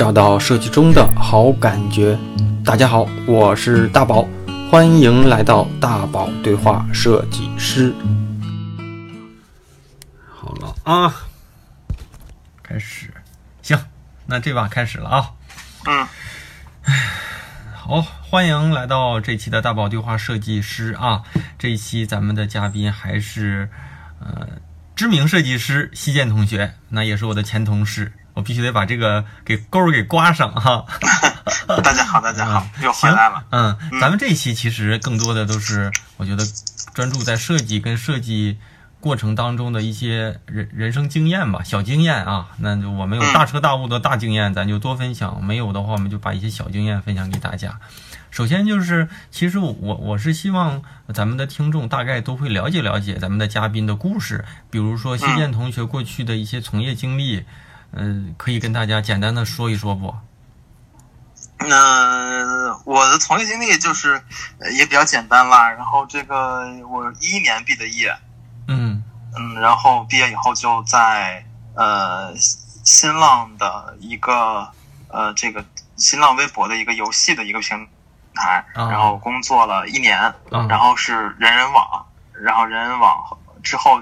找到设计中的好感觉。大家好，我是大宝，欢迎来到大宝对话设计师。好了啊，开始，行，那这把开始了啊。嗯，好，欢迎来到这期的大宝对话设计师啊。这一期咱们的嘉宾还是呃知名设计师西建同学，那也是我的前同事，我必须得把这个给钩儿给刮上哈。大家好，大家好，又回来了。嗯，咱们这一期其实更多的都是我觉得专注在设计跟设计过程当中的一些人人生经验吧，小经验啊。那就我们有大彻大悟的大经验，咱就多分享；没有的话，我们就把一些小经验分享给大家。首先就是，其实我我是希望咱们的听众大概都会了解了解咱们的嘉宾的故事，比如说新建同学过去的一些从业经历，嗯、可以跟大家简单的说一说不？那、我的从业经历就是呃也比较简单啦。然后这个我一一年毕的业，嗯嗯，然后毕业以后就在呃新浪的一个呃这个新浪微博的一个游戏的一个平台，啊然后工作了一年，啊然后是人人网，然后人人网之后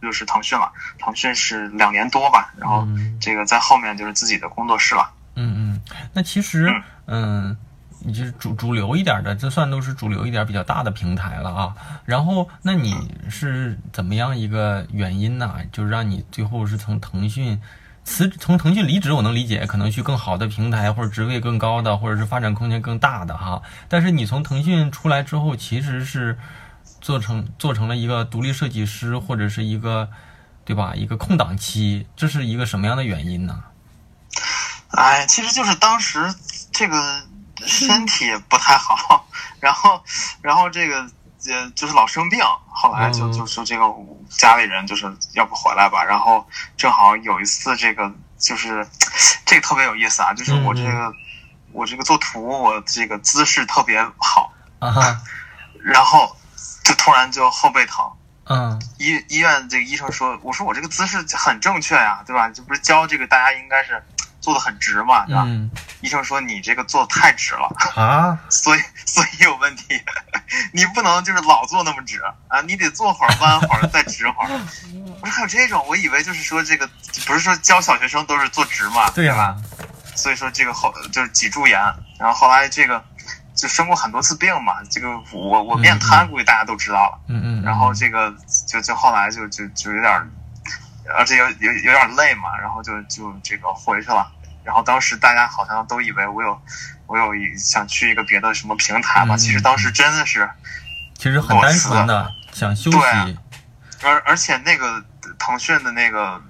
就是腾讯了，腾讯是两年多吧，然后嗯这个在后面就是自己的工作室了。嗯嗯，那其实嗯，你就是主主流一点的，这算都是主流一点比较大的平台了啊。然后，那你是怎么样一个原因呢？就是让你最后是从腾讯辞从腾讯离职，我能理解，可能去更好的平台或者职位更高的，或者是发展空间更大的哈。但是你从腾讯出来之后，其实是做成做成了一个独立设计师，或者是一个对吧？一个空档期，这是一个什么样的原因呢？哎，其实就是当时这个身体不太好，然后，然后这个呃，就是老生病，后来就嗯就说这个家里人就是要不回来吧，然后正好有一次这个就是这个特别有意思啊，就是我这个我这个做图，我这个姿势特别好，啊哈，然后就突然就后背疼。嗯医医院这个医生说，我说我这个姿势很正确呀，对吧？这不是教这个大家应该是做的很直嘛，对吧？嗯医生说你这个做的太直了，啊，所以所以有问题，你不能就是老坐那么直啊，你得坐会儿弯会儿再直会儿。我说还有这种，我以为就是说这个不是说教小学生都是坐直嘛，对、吧？所以说这个后就是脊柱炎，然后后来这个就生过很多次病嘛，这个我我面瘫估计大家都知道了。嗯嗯，然后这个就就后来就就就有点儿，而且有有有点累嘛，然后就就这个回去了。然后当时大家好像都以为我有我有一想去一个别的什么平台嘛，嗯其实当时真的是，其实很单纯的想休息，而而且那个腾讯的那个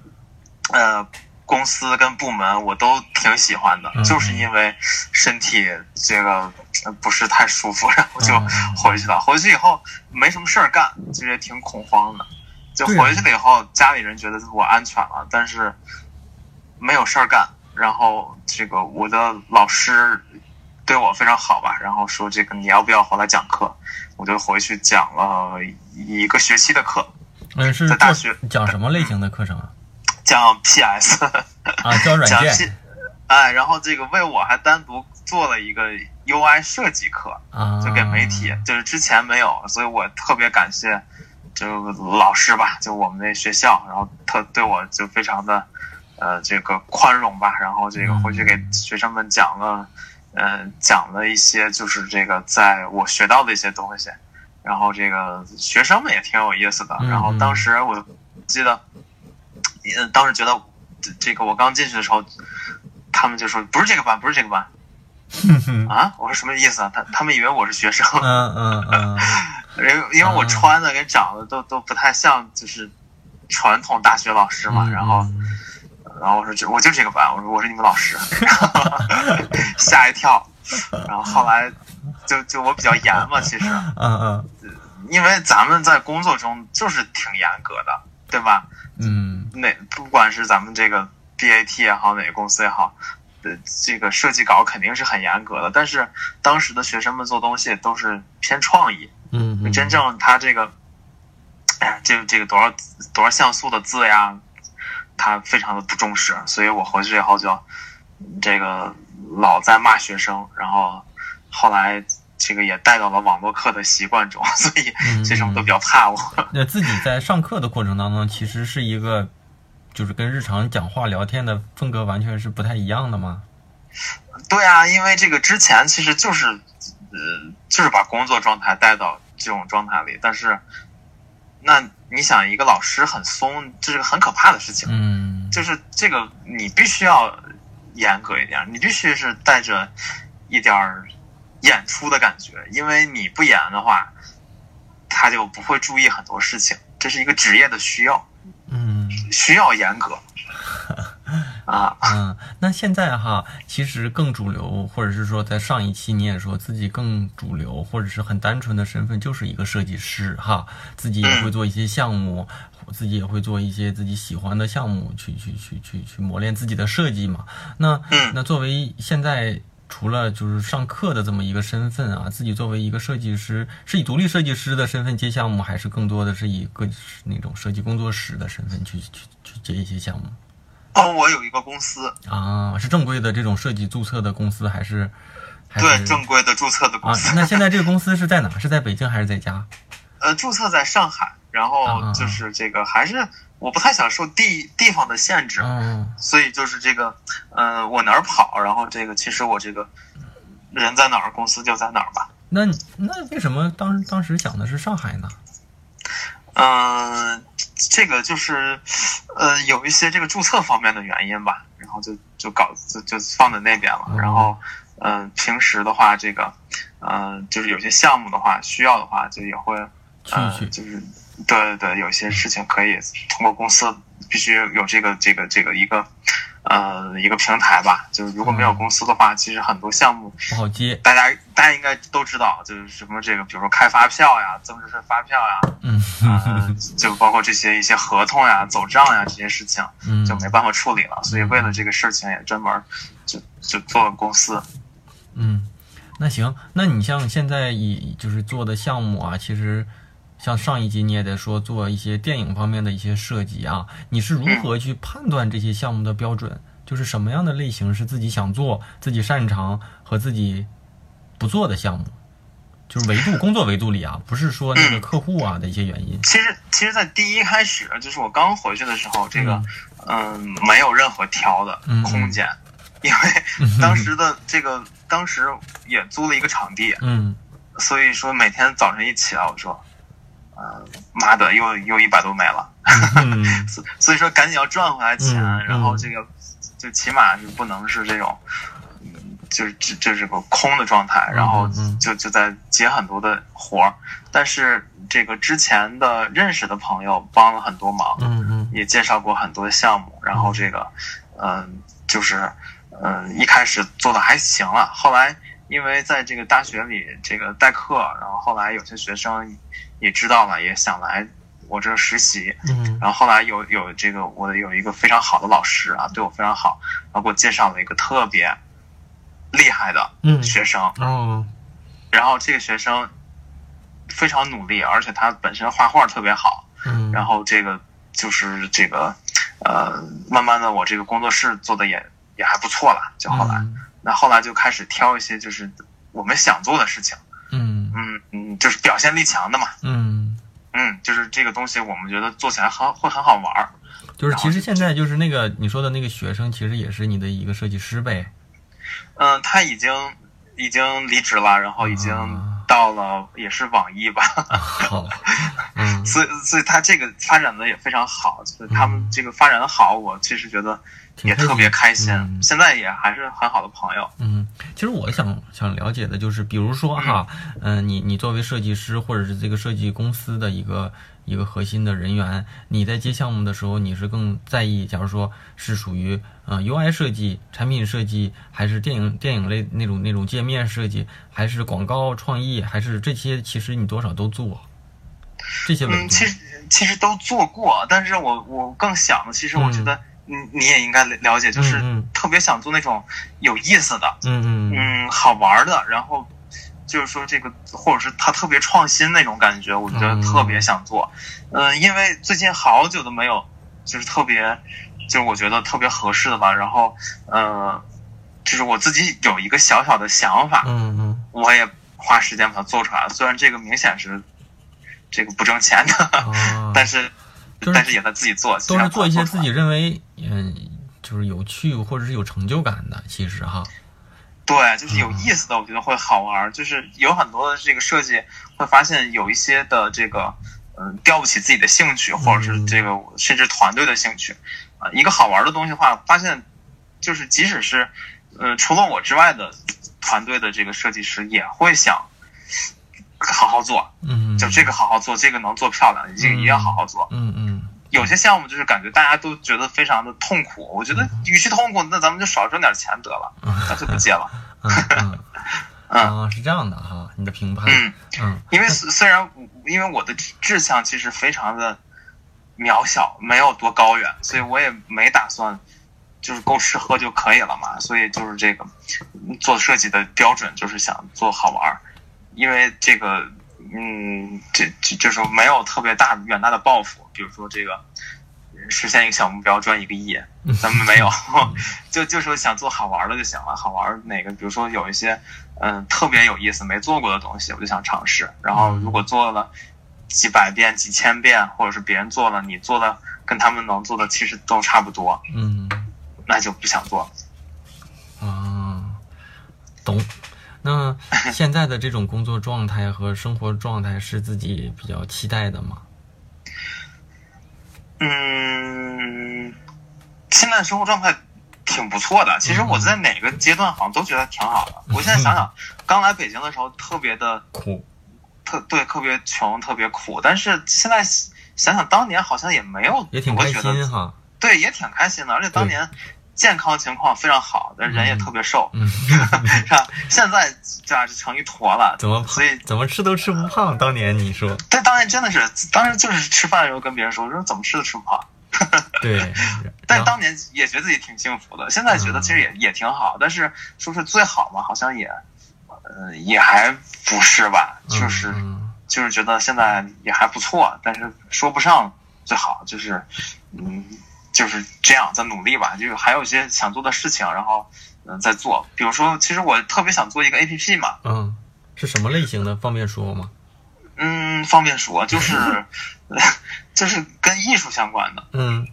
呃公司跟部门我都挺喜欢的，嗯就是因为身体这个呃不是太舒服，然后就回去了。回去以后没什么事儿干，其实也挺恐慌的。就回去了以后，家里人觉得我安全了，但是没有事儿干。然后这个我的老师对我非常好吧，然后说这个你要不要回来讲课？我就回去讲了一个学期的课，嗯，是在大学讲什么类型的课程啊？讲 PS，啊，教软讲件 P，哎，然后这个为我还单独做了一个 UI 设计课，啊，就给媒体，就是之前没有，所以我特别感谢就老师吧，就我们那学校，然后特对我就非常的呃这个宽容吧，然后这个嗯回去给学生们讲了，呃讲了一些就是这个在我学到的一些东西，然后这个学生们也挺有意思的，嗯然后当时我记得，呃当时觉得这这个我刚进去的时候，他们就说不是这个班，不是这个班。啊，我说什么意思啊？他他们以为我是学生，嗯嗯嗯因为因为我穿的跟长得都都不太像，就是传统大学老师嘛。嗯，然后嗯然后我说就我就这个班，我说我是你们老师，吓一跳。然后后来就就我比较严嘛，其实嗯因为咱们在工作中就是挺严格的，对吧？嗯哪不管是咱们这个 BAT 也好，哪个公司也好，呃，这个设计稿肯定是很严格的。但是当时的学生们做东西都是偏创意，嗯嗯，真正他这个，哎呀，这个这个多少多少像素的字呀，他非常的不重视，所以我回去以后就这个老在骂学生，然后后来这个也带到了网络课的习惯中，所以学生都比较怕我。那自己在上课的过程当中，其实是一个就是跟日常讲话聊天的风格完全是不太一样的吗？对啊，因为这个之前其实就是呃，就是把工作状态带到这种状态里，但是那你想，一个老师很松，这是个很可怕的事情。嗯，就是这个你必须要严格一点，你必须是带着一点儿演出的感觉，因为你不演的话，他就不会注意很多事情，这是一个职业的需要，嗯需要严格 啊。嗯，那现在哈，其实更主流，或者是说在上一期你也说自己更主流，或者是很单纯的身份就是一个设计师哈，自己也会做一些项目，自己也会做一些自己喜欢的项目，去去去去去磨练自己的设计嘛。那嗯那作为现在。除了就是上课的这么一个身份啊，自己作为一个设计师，是以独立设计师的身份接项目，还是更多的是以个那种设计工作室的身份去去去接一些项目？哦，我有一个公司，啊，是正规的这种设计注册的公司，还是还对是正规的注册的公啊司。？那现在这个公司是在哪？是在北京还是在家？呃，注册在上海，然后啊就是这个还是我不太想受地地方的限制，嗯所以就是这个，呃，我哪儿跑，然后这个其实我这个人在哪儿，公司就在哪儿吧。那那为什么当当时想的是上海呢？嗯、这个就是呃有一些这个注册方面的原因吧，然后就就搞就就放在那边了。哦然后嗯、呃平时的话，这个呃就是有些项目的话需要的话，就也会去呃去就是对对对，有些事情可以通过公司必须有这个这个这个一个呃一个平台吧。就是如果没有嗯公司的话，其实很多项目不好接。大家大家应该都知道，就是什么这个，比如说开发票呀、增值税发票呀，嗯呃，就包括这些一些合同呀、走账呀这些事情，嗯就没办法处理了。所以为了这个事情，也专门就就做了公司。嗯，那行，那你像现在以就是做的项目啊，其实像上一集你也在说做一些电影方面的一些设计啊，你是如何去判断这些项目的标准？就是什么样的类型是自己想做、自己擅长和自己不做的项目？就是维度工作维度里啊，不是说那个客户啊的一些原因。其实，其实，在第一开始，就是我刚回去的时候，这个嗯、没有任何挑的嗯空间，因为当时的这个当时也租了一个场地，嗯所以说每天早晨一起来，我说，呃，妈的，又又一百多没了。嗯。所所以说赶紧要赚回来钱，嗯然后这个就起码是不能是这种，嗯，就是就就是个空的状态，然后就就在接很多的活儿，但是这个之前的认识的朋友帮了很多忙，嗯嗯。也介绍过很多项目，然后这个，嗯、就是，嗯、一开始做的还行了，后来因为在这个大学里这个代课，然后后来有些学生也知道了，也想来我这儿实习，嗯。然后后来有有这个我有一个非常好的老师啊，对我非常好，然后给我介绍了一个特别厉害的嗯学生，哦。然后这个学生非常努力，而且他本身画画特别好，嗯，然后这个就是这个呃，慢慢的我这个工作室做的也也还不错了，就后来，嗯那后来就开始挑一些就是我们想做的事情，嗯。嗯嗯，就是表现力强的嘛，嗯，嗯，就是这个东西我们觉得做起来很会很好玩儿，就是其实现在就是那个你说的那个学生，其实也是你的一个设计师呗。嗯、他已经已经离职了，然后已经啊。到了也是网易吧，好，嗯。所以所以他这个发展的也非常好，所以他们这个发展的好，我其实觉得也特别开心，嗯。现在也还是很好的朋友。嗯，其实我想想了解的就是，比如说哈，嗯、你你作为设计师或者是这个设计公司的一个一个核心的人员，你在接项目的时候，你是更在意，假如说是属于呃 UI 设计、产品设计，还是电影电影类那种那种界面设计，还是广告创意，还是这些，其实你多少都做。这些维嗯，其实其实都做过，但是我我更想的，其实我觉得你你也应该了解，就是特别想做那种有意思的，嗯嗯嗯，好玩的，然后就是说这个，或者是他特别创新那种感觉，我觉得嗯特别想做。嗯、因为最近好久都没有，就是特别，就是我觉得特别合适的吧。然后，呃，就是我自己有一个小小的想法，嗯嗯我也花时间把它做出来了。虽然这个明显是这个不挣钱的，啊，但是就是但是也在自己做，都是做一些自己己认为嗯就是有趣或者是有成就感的，其实哈，对，就是有意思的，我觉得会好玩儿。就是有很多的这个设计会发现有一些的这个嗯吊不起自己的兴趣，或者是这个甚至团队的兴趣啊、一个好玩的东西的话，发现就是即使是呃、除了我之外的团队的这个设计师也会想好好做，嗯，就这个好好做，这个能做漂亮，这个一定要好好做。嗯嗯。有些项目就是感觉大家都觉得非常的痛苦，我觉得与其痛苦，那咱们就少挣点钱得了，干脆不接了。嗯 是这样的哈，你的评判，嗯，嗯。因为虽虽然我因为我的志向其实非常的渺小，没有多高远，所以我也没打算就是够吃喝就可以了嘛。所以就是这个做设计的标准就是想做好玩儿，因为这个嗯，这这就是没有特别大远大的抱负，比如说这个。实现一个小目标赚一个亿，咱们没有，就就是想做好玩的就行了。好玩哪个，比如说有一些嗯特别有意思没做过的东西，我就想尝试。然后如果做了几百遍、几千遍，或者是别人做了，你做的跟他们能做的其实都差不多，嗯那就不想做了。啊，懂。那现在的这种工作状态和生活状态是自己比较期待的吗？嗯，现在生活状态挺不错的。其实我在哪个阶段好像都觉得挺好的。我现在想想，刚来北京的时候特别的苦，特对，特别穷，特别苦。但是现在想想，当年好像也没有也挺开心哈。对，也挺开心的。而且当年健康情况非常好，但人也特别瘦，嗯，是吧？现在这样就成一坨了。怎么所以怎么吃都吃不胖？当年你说对，当年真的是，当时就是吃饭的时候跟别人说，我说怎么吃都吃不胖。对，但当年也觉得自己挺幸福的，现在觉得其实也、也挺好，但是说是最好嘛，好像也，呃，也还不是吧，就是、嗯就是觉得现在也还不错，但是说不上最好，就是嗯，就是这样在努力吧，就是还有一些想做的事情，然后嗯、呃在做，比如说，其实我特别想做一个 A P P 嘛，嗯，是什么类型的？方便说吗？嗯，方便说就是 就是跟艺术相关的，嗯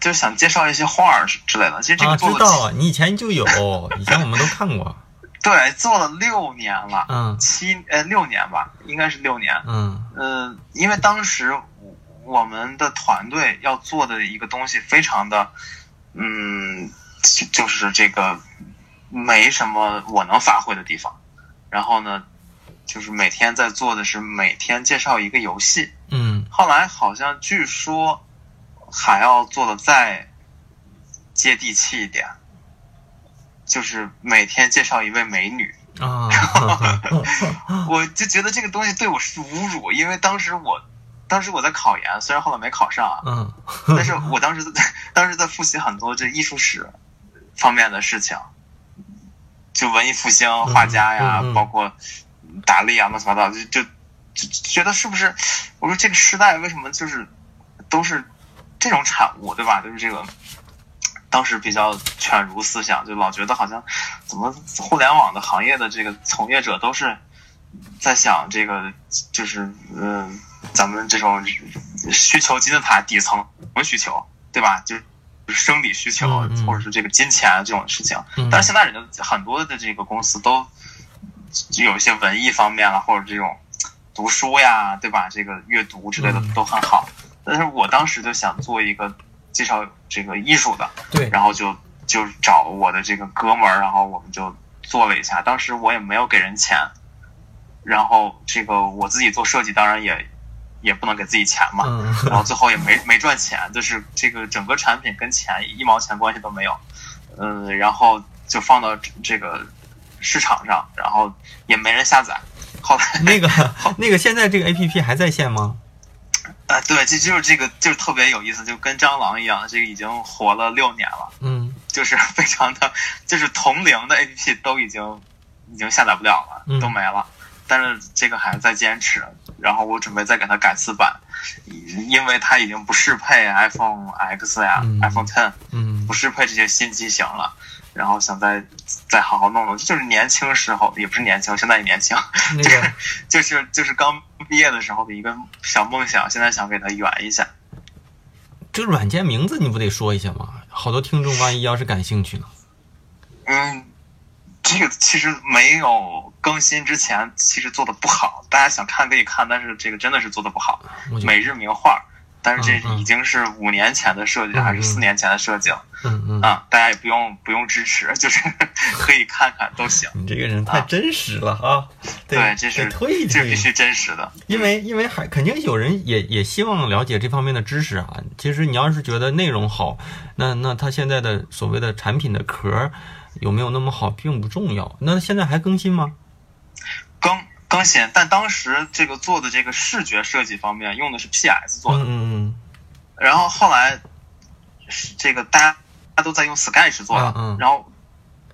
就想介绍一些画儿之类的。其实这啊，个做啊、知道啊，你以前就有，以前我们都看过。对，做了六年了，嗯七呃六年吧，应该是六年。嗯嗯，因为当时我们的团队要做的一个东西非常的，嗯，就就是这个没什么我能发挥的地方。然后呢，就是每天在做的是每天介绍一个游戏。嗯后来好像据说还要做的再接地气一点，就是每天介绍一位美女。啊，我就觉得这个东西对我是侮辱，因为当时我，当时我在考研，虽然后来没考上啊，嗯但是我当时在当时在复习很多这艺术史方面的事情，就文艺复兴画家呀，嗯嗯嗯包括达利啊，乱七八糟，就就就觉得是不是？我说这个时代为什么就是都是这种产物，对吧？就是这个。当时比较犬儒思想，就老觉得好像怎么互联网的行业的这个从业者都是在想这个，就是嗯、呃，咱们这种需求金字塔底层什么需求，对吧？就是生理需求或者是这个金钱这种事情。嗯但是现在人家很多的这个公司都有一些文艺方面了，或者这种读书呀，对吧？这个阅读之类的嗯都很好。但是我当时就想做一个介绍这个艺术的，对，然后就就找我的这个哥们儿，然后我们就做了一下。当时我也没有给人钱，然后这个我自己做设计，当然也也不能给自己钱嘛。嗯然后最后也没 没赚钱，就是这个整个产品跟钱一毛钱关系都没有。嗯，然后就放到这这个市场上，然后也没人下载。后来 那个那个现在这个 A P P 还在线吗？啊，对，这就是这个就是特别有意思，就跟蟑螂一样，这个已经活了六年了。嗯就是非常的，就是同龄的 A P P 都已经已经下载不了了，嗯都没了。但是这个还在坚持，然后我准备再给它改次版，因为它已经不适配 iPhone X 呀、嗯 iPhone Ten，嗯不适配这些新机型了。然后想再再好好弄弄，就是年轻时候也不是年轻，现在也年轻，那个就是就是刚毕业的时候的一个小梦想，现在想给它圆一下。这个软件名字你不得说一下吗？好多听众万一要是感兴趣呢？嗯，这个其实没有更新之前，其实做的不好，大家想看可以看，但是这个真的是做的不好。每日名画，但是这已经是五年前的设计，嗯还是四年前的设计了嗯嗯，啊！大家也不用不用支持，就是可以看看都行。你这个人太真实了啊！得对，这是得推一推，这是必须真实的。因为因为还肯定有人也也希望了解这方面的知识啊。其实你要是觉得内容好，那那他现在的所谓的产品的壳有没有那么好并不重要。那现在还更新吗？更更新，但当时这个做的这个视觉设计方面用的是 PS 做的，嗯嗯然后后来是这个大家大家都在用 Sketch 做的，嗯嗯。然后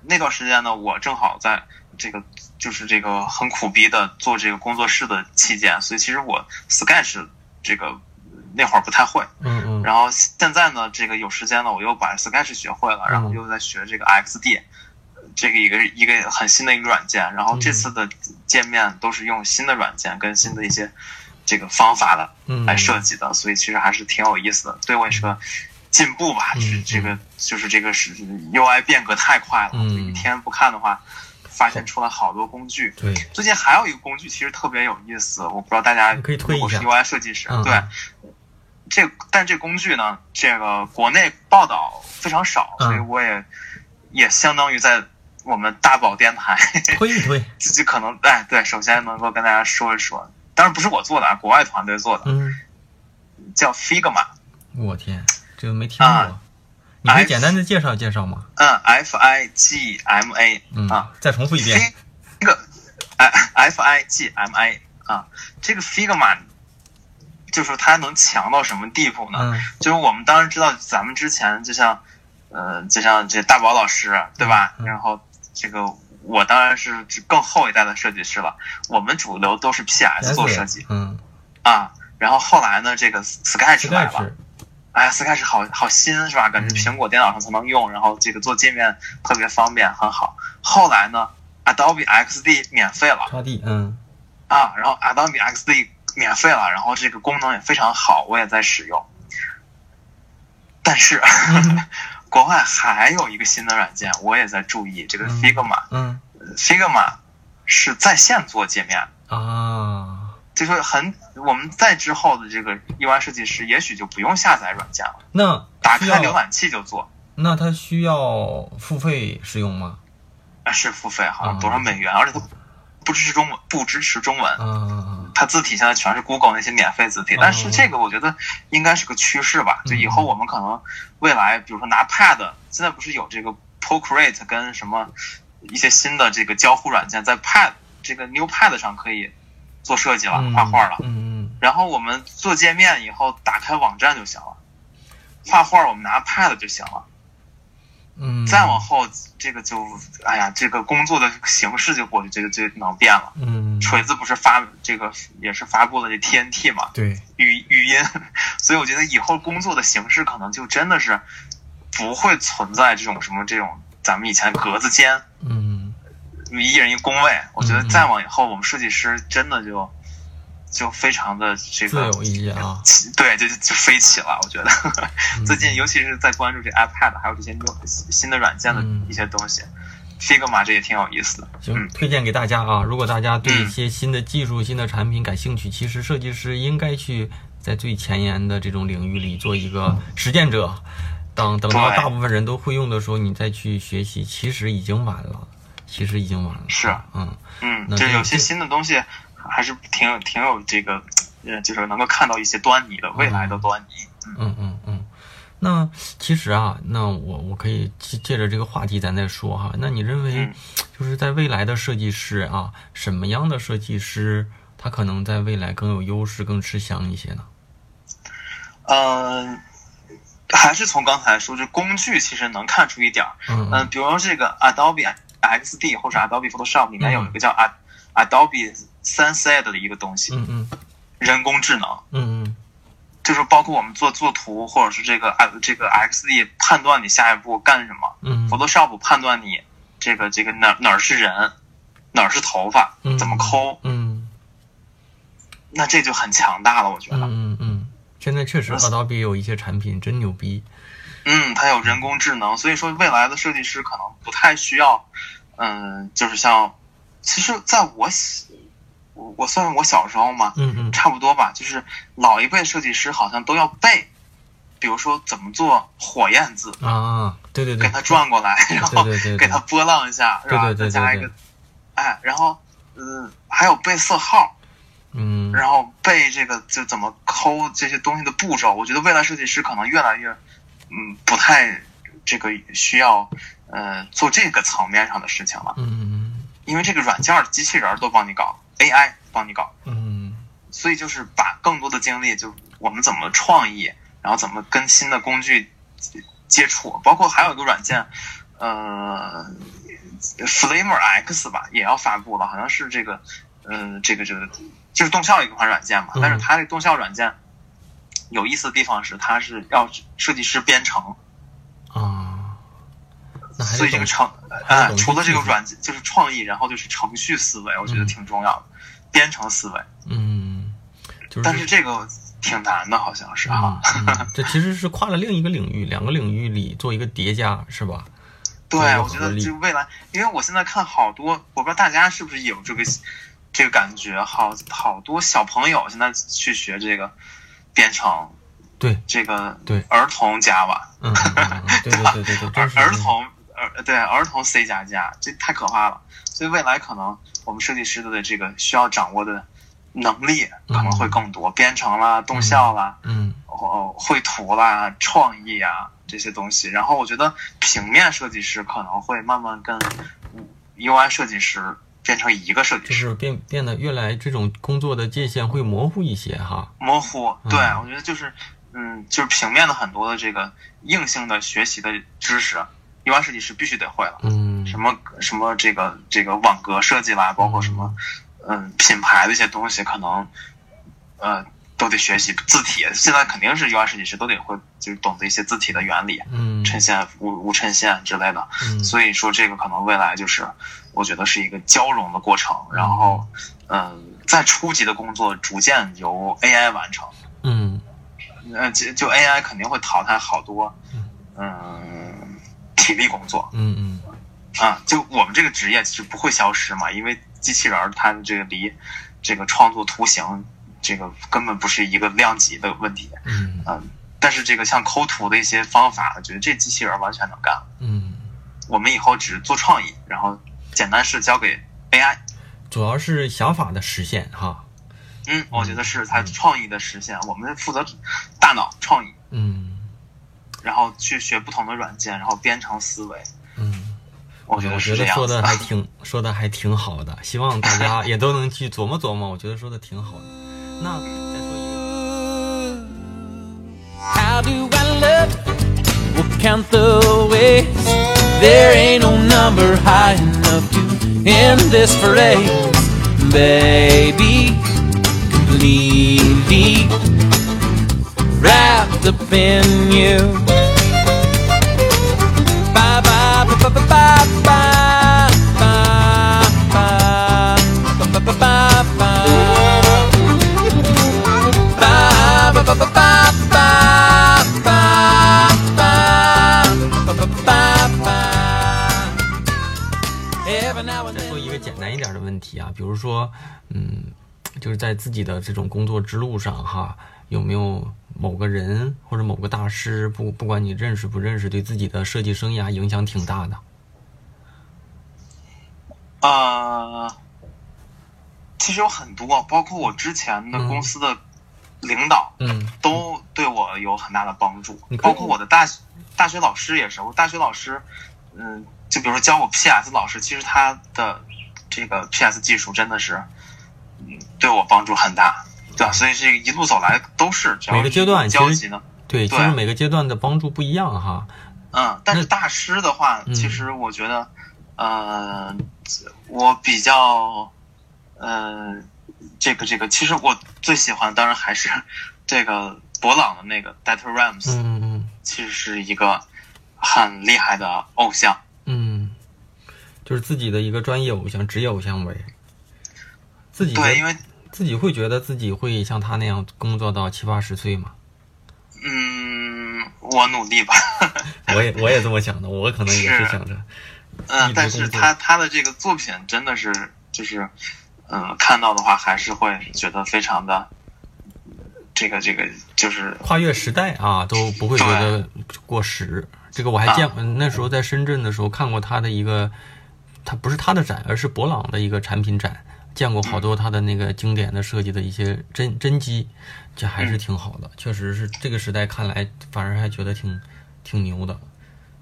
那段时间呢，我正好在这个就是这个很苦逼的做这个工作室的期间，所以其实我 Sketch 这个那会儿不太会，嗯嗯。然后现在呢，这个有时间了，我又把 Sketch 学会了，然后又在学这个 XD，这个一个一个很新的一个软件。然后这次的界面都是用新的软件跟新的一些这个方法的嗯，来设计的，所以其实还是挺有意思的，对我也是个进步吧。嗯是这个就是这个是 UI 变革太快了，一天不看的话，发现出来好多工具。对，最近还有一个工具，其实特别有意思，我不知道大家可以推一下如果是 UI 设计师，嗯对，这但这工具呢，这个国内报道非常少，嗯所以我也也相当于在我们大宝电台。推一推，自己可能哎对，首先能够跟大家说一说，当然不是我做的啊，国外团队做的，嗯，叫 Figma，我天，这个没听过。啊，你可以简单的介绍介绍吗？嗯，F I G M A 嗯啊，再重复一遍。这个 F I G M A 啊，这个 Figma 就是它能强到什么地步呢？嗯。就是我们当然知道，咱们之前就像，呃，就像这大宝老师，对吧？嗯。然后这个我当然是更后一代的设计师了。我们主流都是 PS 做设计嗯啊，然后后来呢，这个 Sketch 来了，哎呀，Sketch 好好新是吧？感觉嗯苹果电脑上才能用，然后这个做界面特别方便，很好。后来呢，Adobe XD 免费了。啊，然后 Adobe XD 免费了，然后这个功能也非常好，我也在使用。但是，国外还有一个新的软件，我也在注意，这个嗯 Figma，Figma、嗯 Figma 是在线做界面，啊，就是很我们在之后的这个 UI 设计师，也许就不用下载软件了，那打开浏览器就做。那它需要付费使用吗？啊，是付费，好像嗯多少美元，而且它不支持中文，不支持中文。啊，它字体现在全是 Google 那些免费字体，但是这个我觉得应该是个趋势吧。就以后我们可能未来，比如说拿 Pad，现在不是有这个 Procreate 跟什么一些新的这个交互软件，在 Pad 这个 New Pad 上可以做设计了、嗯画画了。嗯然后我们做界面以后，打开网站就行了。画画我们拿 Pad 就行了。嗯，再往后，这个就哎呀，这个工作的形式就我觉得就能变了。嗯，锤子不是发这个也是发布了这 TNT 嘛，对，语语音，所以我觉得以后工作的形式可能就真的是不会存在这种什么这种咱们以前格子间嗯。一人一工位。我觉得再往以后，我们设计师真的就就非常的这个自由一些啊。起对，就就就飞起了。我觉得嗯 最近尤其是在关注这 iPad 还有这些 new 新的软件的嗯一些东西，Figma 这也挺有意思的。行，嗯推荐给大家啊！如果大家对一嗯些新的技术、新的产品感兴趣，其实设计师应该去在最前沿的这种领域里做一个实践者。等等到大部分人都会用的时候，你再去学习，其实已经晚了。其实已经晚了。是嗯嗯，就有些新的东西还是挺有挺有这个，呃，就是能够看到一些端倪的未来的端倪。嗯嗯嗯。那其实啊，那我我可以借借着这个话题咱再说哈。那你认为嗯，就是在未来的设计师啊，什么样的设计师他可能在未来更有优势、更吃香一些呢？嗯，还是从刚才说，这工具其实能看出一点儿。嗯嗯，比如说这个 Adobe XD 或者 Adobe Photoshop 里面有一个叫 Ad Adobe Sensei 的一个东西，嗯嗯人工智能。嗯嗯就是包括我们做做图，或者是这个 X 这个 XD 判断你下一步干什么嗯，Photoshop 判断你这个这个哪哪是人，哪是头发嗯，怎么抠，嗯那这就很强大了，我觉嗯得。嗯嗯，现在确实 Adobe 有一些产品真牛逼。嗯，它有人工智能，所以说未来的设计师可能不太需要，嗯，就是像，其实在我小，我我算我小时候嘛，嗯嗯差不多吧，就是老一辈设计师好像都要背，比如说怎么做火焰字，啊，对对对。给，它转过来，然后给它波浪一下，是吧？对对对对对。再加一个，哎，然后嗯，还有背色号，嗯。然后背这个就怎么抠这些东西的步骤，我觉得未来设计师可能越来越，嗯，不太这个需要呃做这个层面上的事情了，嗯嗯。因为这个软件儿机器人儿都帮你搞，AI 帮你搞，嗯。所以就是把更多的精力就我们怎么创意，然后怎么跟新的工具接触，包括还有一个软件，呃，Flamer X 吧，也要发布了，好像是这个，呃，这个这个就是动效一款软件嘛，嗯。但是它这动效软件有意思的地方是，它是要设计师编程，所以这个程，还得呃，除了这个软件就是创意，然后就是程序思维，我觉得嗯挺重要的，编程思维，嗯，就是但是这个挺难的，好像是哈。嗯嗯，这其实是跨了另一个领域，两个领域里做一个叠加，是吧？对我觉得就未来，因为我现在看好多，我不知道大家是不是有这个这个感觉，好好多小朋友现在去学这个编程，对，这个对儿童 Java，嗯，对对对对对，儿儿童儿对儿童 C 加加，这太可怕了。所以未来可能我们设计师的这个需要掌握的能力可能会更多，编程啦、动效啦、嗯哦绘图啦、创意啊这些东西。然后我觉得平面设计师可能会慢慢跟 UI 设计师变成一个设计师就师，是变变得越来这种工作的界限会模糊一些哈。模糊。嗯对，我觉得就是嗯，就是平面的很多的这个硬性的学习的知识，UI 设计师必须得会了。嗯什么什么这个这个网格设计啦，包括什么嗯品牌的一些东西，可能呃都得学习字体。现在肯定是 UI 设计师都得会，就是懂得一些字体的原理，嗯衬线、无无衬线之类的。嗯所以说这个可能未来就是我觉得是一个交融的过程，然后嗯，在初级的工作逐渐由 AI 完成。嗯呃，就就 AI 肯定会淘汰好多嗯体力工作。嗯嗯啊，就我们这个职业其实不会消失嘛，因为机器人儿它这个离这个创作图形这个根本不是一个量级的问题，嗯嗯，但是这个像抠图的一些方法，我觉得这机器人儿完全能干。嗯，我们以后只做创意，然后简单是交给 AI。主要是想法的实现哈。嗯，我觉得是它创意的实现，我们负责大脑创意，嗯然后去学不同的软件，然后编程思维。嗯，我觉得我是这样子觉得说的还挺 说的还挺好的，希望大家也都能去琢磨琢磨。我觉得说的挺好的。那再说一个。up in you。再说一个简单一点的问题啊，比如说嗯。就是在自己的这种工作之路上哈，有没有某个人或者某个大师，不不管你认识不认识，对自己的设计生涯影响挺大的？呃，其实有很多，包括我之前的嗯公司的领导，嗯都对我有很大的帮助包括我的大学大学老师也是。我大学老师，嗯，就比如说教我 PS 老师，其实他的这个 PS 技术真的是，嗯，对我帮助很大，对吧？所以这一路走来都是，只要每个阶段交集呢，对，其对实每个阶段的帮助不一样哈。嗯，但是大师的话，嗯其实我觉得，呃，我比较，呃，这个这个，其实我最喜欢，当然还是 这个博朗的那个 Dieter Rams，、嗯嗯其实是一个很厉害的偶像。嗯，就是自己的一个专业偶像、职业偶像呗。自己对，因为自己会觉得自己会像他那样工作到七八十岁吗？嗯，我努力吧。我也我也这么想的，我可能也是是想着，嗯但是他他的这个作品真的是就是，嗯，看到的话还是会觉得非常的，这个这个就是跨越时代啊，都不会觉得过时。这个我还见，嗯那时候在深圳的时候看过他的一个，他不是他的展，而是博朗的一个产品展，见过好多他的那个经典的设计的一些真真机，这还是挺好的。确实是这个时代看来，反而还觉得挺挺牛的。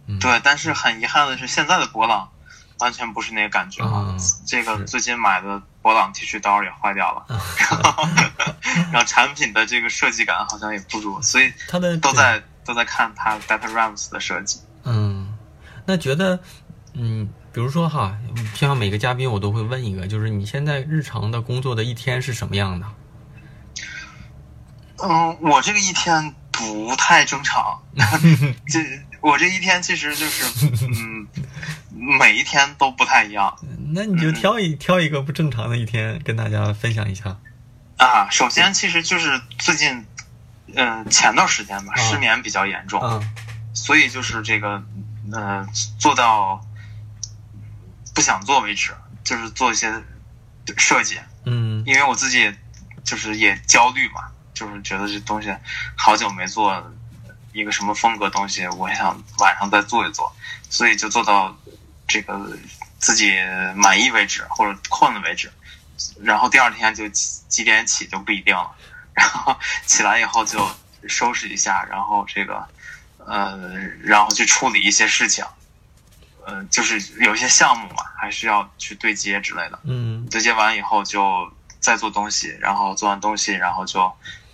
嗯，对，但是很遗憾的是，现在的博朗完全不是那个感觉了。嗯这个最近买的博朗剃须刀也坏掉了，然 后 然后产品的这个设计感好像也不如，所以他的都在都在看他 Data Rams 的设计。嗯，那觉得，嗯，比如说哈，像每个嘉宾我都会问一个，就是你现在日常的工作的一天是什么样的？嗯，我这个一天不太正常，这我这一天其实就是，嗯，每一天都不太一样那你就挑一、挑一个不正常的一天跟大家分享一下。啊。首先，其实就是最近，嗯、前段时间吧，啊失眠比较严重，嗯所以就是这个，呃，做到不想做为止，就是做一些设计，嗯因为我自己就是也焦虑嘛，就是觉得这东西好久没做一个什么风格东西，我也想晚上再做一做，所以就做到这个自己满意为止，或者困了为止。然后第二天就几几点起就不一定了，然后起来以后就收拾一下，然后这个呃，然后去处理一些事情，呃，就是有一些项目嘛，还是要去对接之类的。嗯对接完以后就再做东西，然后做完东西，然后就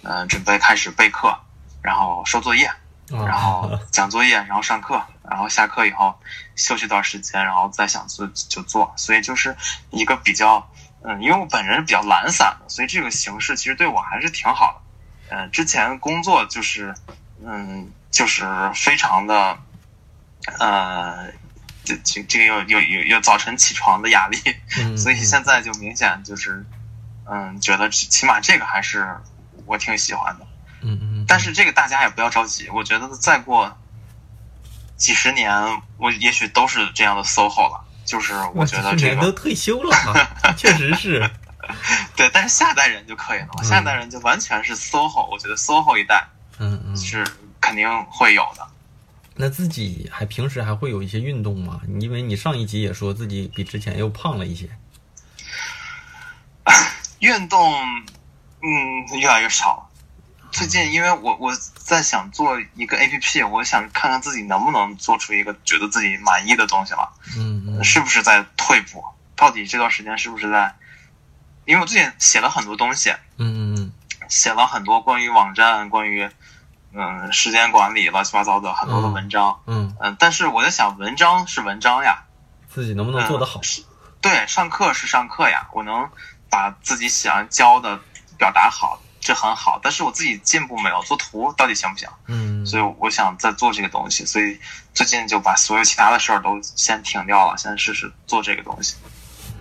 嗯、呃准备开始备课，然后收作业，啊然后 讲作业，然后上课，然后下课以后休息一段时间，然后再想做就做，所以就是一个比较嗯，因为我本人是比较懒散的，所以这个形式其实对我还是挺好的。嗯、之前工作就是嗯，就是非常的呃。这这这个有有有有早晨起床的压力，嗯，所以现在就明显就是，嗯，觉得起码这个还是我挺喜欢的。嗯嗯，但是这个大家也不要着急，我觉得再过几十年，我也许都是这样的 SOHO 了。就是我觉得这个都个退休了啊，确实是。对，但是下代人就可以了，嗯下代人就完全是 SOHO。我觉得 SOHO 一代嗯嗯，是肯定会有的。那自己还平时还会有一些运动吗？因为你上一集也说自己比之前又胖了一些。运动，嗯，越来越少了。最近，因为我我在想做一个 A P P，我想看看自己能不能做出一个觉得自己满意的东西了，嗯嗯是不是在退步？到底这段时间是不是在？因为我最近写了很多东西，嗯嗯写了很多关于网站、关于嗯时间管理乱七八糟的很多的文章，嗯，嗯，但是我在想，文章是文章呀，自己能不能做得好？对，上课是上课呀，我能把自己想教的表达好，这很好。但是我自己进步没有，做图到底行不行？嗯，所以我想再做这个东西，所以最近就把所有其他的事儿都先停掉了，先试试做这个东西。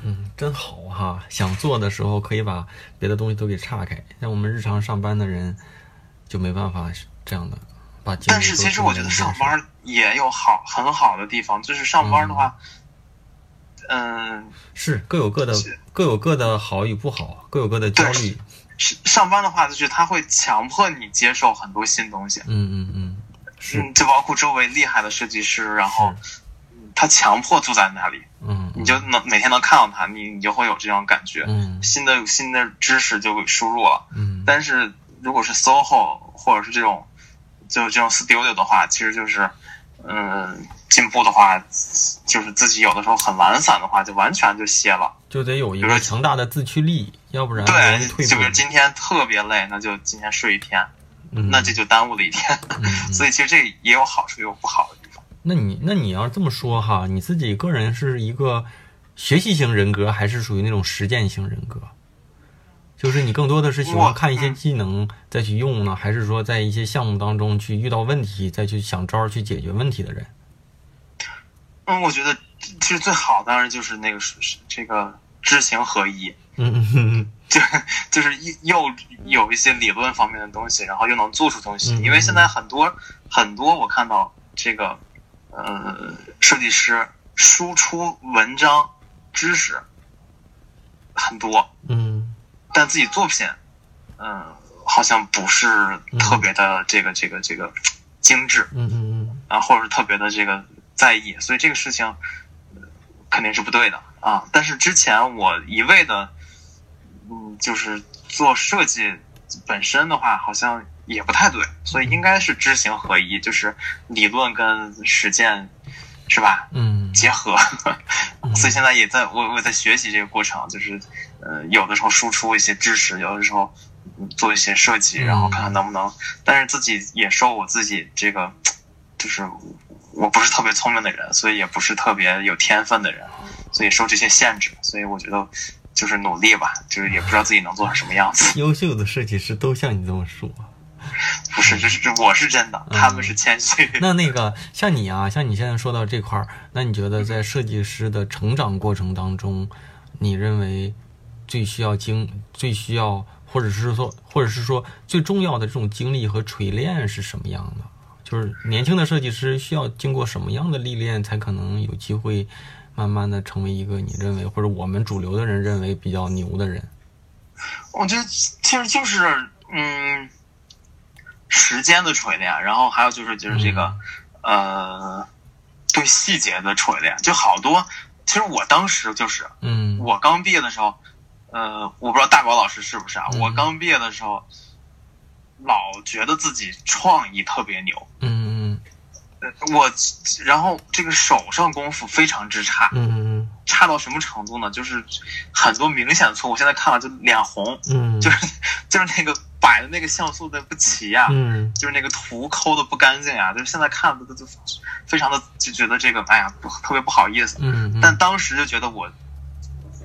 嗯，真好哈！想做的时候可以把别的东西都给岔开，像我们日常上班的人就没办法这样的但是其实我觉得上班也有好很好的地方，就是上班的话，嗯，是各有各的各有各的好与不好，各有各的焦虑。是上班的话，就是他会强迫你接受很多新东西，嗯嗯嗯，是嗯，就包括周围厉害的设计师，然后他强迫住在那里。嗯，你就能每天能看到他，你你就会有这种感觉，嗯新的新的知识就会输入了。嗯但是如果是 SOHO 或者是这种就这种 studio 的话，其实就是嗯进步的话，就是自己有的时候很懒散的话，就完全就歇了。就得有一个强大的自驱力，要不然对，就比如。今天特别累，那就今天睡一天，嗯那这就耽误了一天。所以其实这也有好处，也有不好的地方。那你那你要这么说哈，你自己个人是一个学习型人格，还是属于那种实践型人格？就是你更多的是喜欢看一些嗯技能再去用呢，还是说在一些项目当中去遇到问题再去想招儿去解决问题的人？嗯，我觉得其实最好当然就是那个是是这个知行合一，嗯嗯嗯就就是一又有一些理论方面的东西，然后又能做出东西。嗯。因为现在很多很多我看到这个呃设计师输出文章知识很多，嗯但自己作品嗯、好像不是特别的这个这个这个精致嗯嗯啊，或者是特别的这个在意，所以这个事情呃肯定是不对的啊。但是之前我一味的嗯，就是做设计本身的话，好像也不太对，所以应该是知行合一，就是理论跟实践，是吧？嗯结合。所以现在也在我我在学习这个过程，就是呃，有的时候输出一些知识，有的时候嗯做一些设计，嗯然后看看能不能。但是自己也受我自己这个，就是我不是特别聪明的人，所以也不是特别有天分的人，所以受这些限制。所以我觉得就是努力吧，就是也不知道自己能做成什么样子。优秀的设计师都像你这么说。不是，这是这我是真的，他们是谦虚。那那个像你啊，像你现在说到这块儿，那你觉得在设计师的成长过程当中，你认为最需要经、最需要，或者是说，或者是说最重要的这种经历和锤炼是什么样的？就是年轻的设计师需要经过什么样的历练，才可能有机会慢慢的成为一个你认为或者我们主流的人认为比较牛的人？我觉得其实就是嗯，时间的锤炼，然后还有就是就是这个、呃，对细节的锤炼，就好多。其实我当时就是嗯，我刚毕业的时候，呃，我不知道大宝老师是不是啊？嗯。我刚毕业的时候，老觉得自己创意特别牛，嗯呃我然后这个手上功夫非常之差，嗯嗯。差到什么程度呢？就是很多明显的错误，现在看了就脸红，嗯，就是就是那个摆的那个像素的不齐呀、嗯就是那个图抠的不干净呀，就是现在看的都都非常的就觉得这个哎呀不特别不好意思，嗯嗯，但当时就觉得我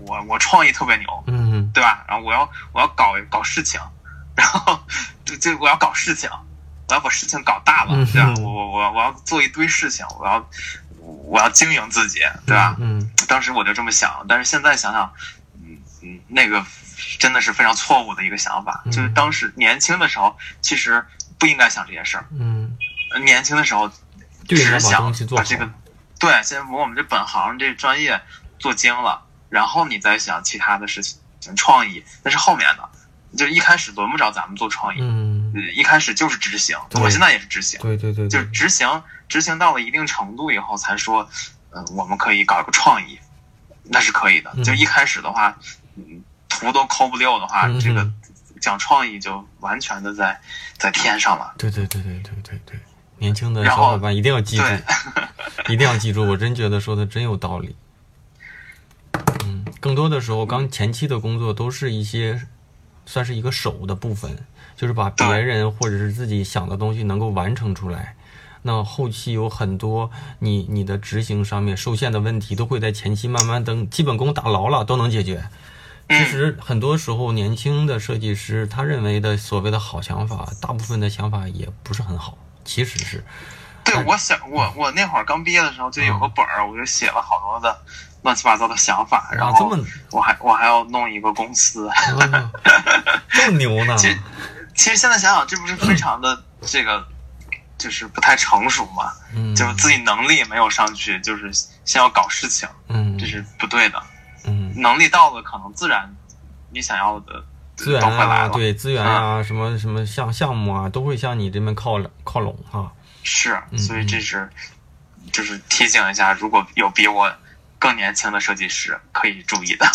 我我创意特别牛，嗯对吧？然后我要我要搞搞事情，然后就就我要搞事情，我要把事情搞大了，嗯对吧？我我我我要做一堆事情，我要我要经营自己，对吧？嗯当时我就这么想，但是现在想想，嗯嗯，那个真的是非常错误的一个想法。嗯就是当时年轻的时候，其实不应该想这些事儿。嗯，呃年轻的时候，只想。把这个，对，先把我们这本行这专业做精了，然后你再想其他的事情，创意那是后面的。就一开始轮不着咱们做创意，嗯，呃一开始就是执行。我现在也是执行，对对对，就是执行，执行到了一定程度以后，才说，呃，我们可以搞一个创意，那是可以的。嗯就一开始的话，嗯，图都抠不溜的话，嗯这个讲创意就完全的在在天上了。对对对对对对对，年轻的小伙伴一定要记住，一定要记住，我真觉得说的真有道理。嗯，更多的时候，刚前期的工作都是一些算是一个手的部分，就是把别人或者是自己想的东西能够完成出来。那后期有很多你你的执行上面受限的问题，都会在前期慢慢等基本功打牢了都能解决。其实很多时候，年轻的设计师他认为的所谓的好想法，大部分的想法也不是很好，其实是，对，我想我我那会儿刚毕业的时候就有个本儿，我就写了好多的乱七八糟的想法，然后么我还我还要弄一个公司。啊这么牛呢？其实其实现在想想，这不是非常的这个，就是不太成熟嘛？嗯，就是自己能力没有上去，就是先要搞事情，嗯，这是不对的。嗯，能力到了，可能自然你想要的资源啊。对资源啊，什么什么项项目啊，都会向你这边靠拢靠拢哈。是，嗯所以这是就是提醒一下，如果有比我更年轻的设计师，可以注意的。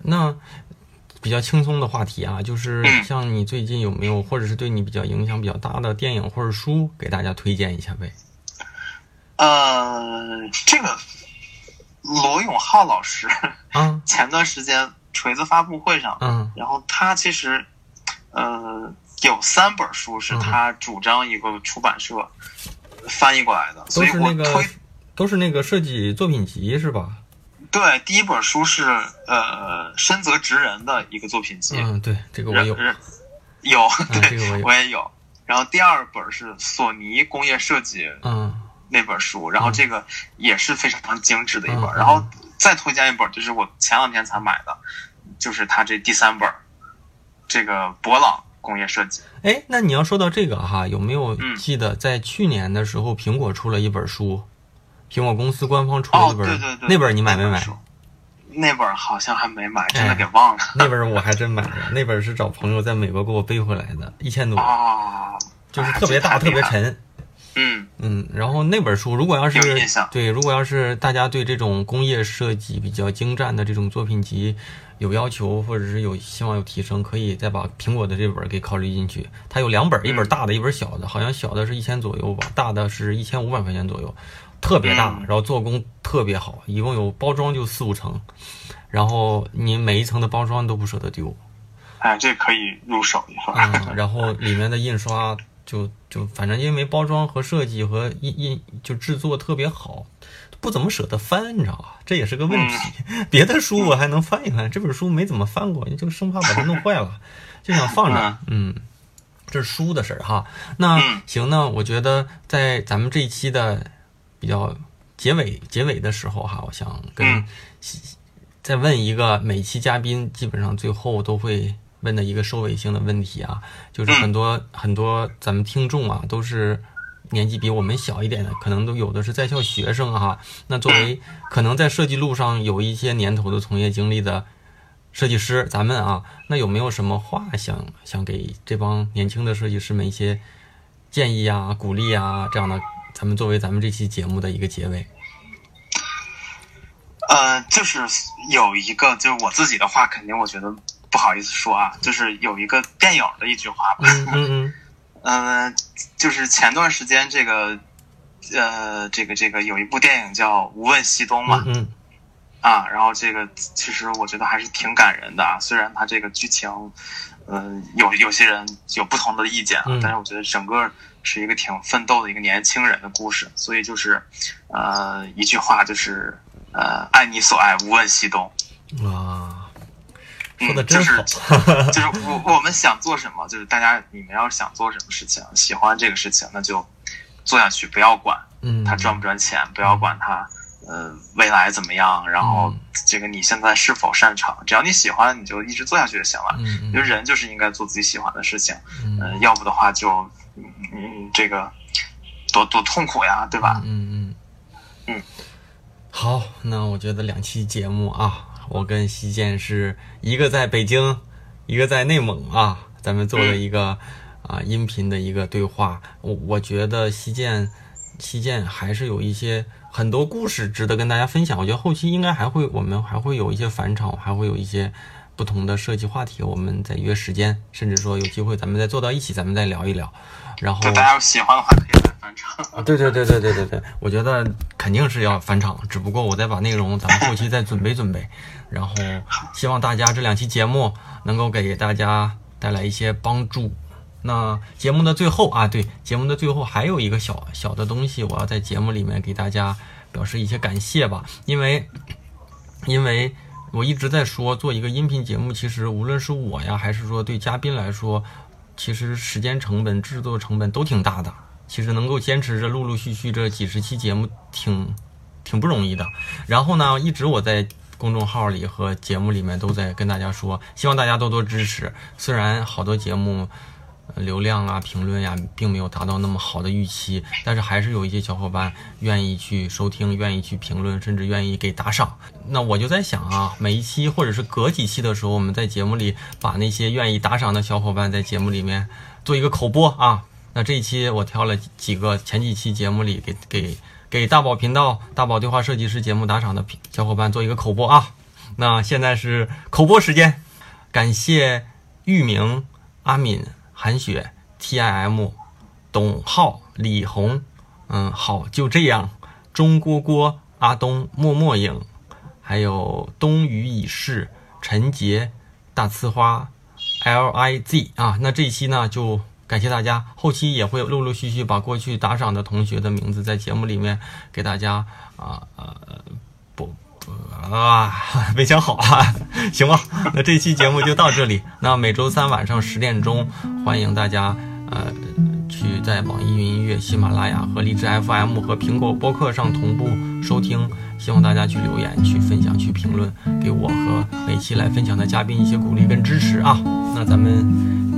那比较轻松的话题啊，就是嗯像你最近有没有，或者是对你比较影响比较大的电影或者书，给大家推荐一下呗？呃，这个罗永浩老师嗯，前段时间锤子发布会上，嗯然后他其实呃有三本书是他主张一个出版社翻译过来的，所以我推都是那个设计作品集是吧？对，第一本书是呃深泽直人的一个作品集，嗯，对，这个我有，有，这对，我也有。然后第二本是索尼工业设计嗯那本书，然后这个也是非常精致的一本。然后再推荐一本，就是我前两天才买的，就是他这第三本，这个博朗工业设计。哎，那你要说到这个哈，有没有嗯记得在去年的时候，苹果出了一本书，苹果公司官方出了哦一，本，对对对，那本你买没买？那本好像还没买，真的哎给忘了。那本我还真买了，那本是找朋友在美国给我背回来的，一千多，哦，就是特别大、特别沉。嗯嗯，然后那本书如果要是对，如果要是大家对这种工业设计比较精湛的这种作品集有要求，或者是有希望有提升，可以再把苹果的这本给考虑进去。它有两本，一本大的，一本小的，好像小的是一千左右吧，大的是一千五百块钱左右，特别大嗯，然后做工特别好，一共有包装就四五层，然后你每一层的包装都不舍得丢。哎，这可以入手一份。嗯，然后里面的印刷就就反正因为包装和设计和印印就制作特别好，不怎么舍得翻，你知道吧？这也是个问题。别的书我还能翻一翻，这本书没怎么翻过，就生怕把它弄坏了，就想放着。嗯，这是书的事儿哈。那嗯行，那我觉得在咱们这一期的比较结尾结尾的时候哈，我想跟嗯再问一个每期嘉宾基本上最后都会问的一个收尾性的问题啊，就是很多、很多咱们听众啊都是年纪比我们小一点的，可能都有的是在校学生哈、那作为可能在设计路上有一些年头的从业经历的设计师，咱们啊，那有没有什么话想想给这帮年轻的设计师们一些建议啊、鼓励啊这样的？咱们作为咱们这期节目的一个结尾。呃，就是有一个，就是我自己的话，肯定我觉得不好意思说啊，就是有一个电影的一句话吧，嗯嗯嗯。呃，就是前段时间这个，呃，这个这个有一部电影叫《无问西东》嘛，嗯嗯。啊，然后这个其实我觉得还是挺感人的啊，虽然它这个剧情，呃，有有些人有不同的意见啊，嗯。但是我觉得整个是一个挺奋斗的一个年轻人的故事，所以就是，呃，一句话就是，呃，爱你所爱，无问西东。啊，嗯说的真好。就是 就是我我们想做什么，就是大家你们要是想做什么事情，喜欢这个事情，那就做下去，不要管嗯，它赚不赚钱，不要管它呃未来怎么样，然后嗯这个你现在是否擅长，只要你喜欢，你就一直做下去就行了。嗯人就是应该做自己喜欢的事情，嗯呃，要不的话就嗯嗯这个多多痛苦呀，对吧？嗯嗯嗯，好，那我觉得两期节目啊，我跟西建是一个在北京，一个在内蒙啊，咱们做了一个啊音频的一个对话。我我觉得西建西建还是有一些很多故事值得跟大家分享。我觉得后期应该还会我们还会有一些返场，还会有一些不同的设计话题，我们再约时间，甚至说有机会咱们再坐到一起，咱们再聊一聊。然后大家要喜欢的话，可以来翻唱。啊，对对对对对对对，我觉得肯定是要返场，只不过我再把内容咱们后期再准备准备，然后希望大家这两期节目能够给大家带来一些帮助。那节目的最后啊，对，节目的最后还有一个小小的东西，我要在节目里面给大家表示一些感谢吧，因为因为我一直在说，做一个音频节目，其实无论是我呀，还是说对嘉宾来说，其实时间成本、制作成本都挺大的。其实能够坚持着陆陆续续这几十期节目挺，挺不容易的。然后呢，一直我在公众号里和节目里面都在跟大家说，希望大家多多支持。虽然好多节目。流量啊、评论呀、并没有达到那么好的预期，但是还是有一些小伙伴愿意去收听、愿意去评论，甚至愿意给打赏。那我就在想啊，每一期或者是隔几期的时候，我们在节目里把那些愿意打赏的小伙伴在节目里面做一个口播啊。那这一期我挑了几个前几期节目里给给给大宝频道、大宝对话设计师节目打赏的小伙伴做一个口播啊。那现在是口播时间，感谢玉明、阿敏。韩雪、T I M、董浩、李红，嗯，好，就这样。钟蝈蝈、阿东、默默影，还有冬雨已逝、陈杰、大呲花、L I Z 啊。那这一期呢，就感谢大家，后期也会陆陆续续把过去打赏的同学的名字在节目里面给大家啊呃不不啊，没想好啊，行吧，那这期节目就到这里。那每周三晚上十点钟，欢迎大家呃去在网易云音乐、喜马拉雅和荔枝 FM 和苹果播客上同步收听。希望大家去留言、去分享、去评论，给我和每期来分享的嘉宾一些鼓励跟支持啊。那咱们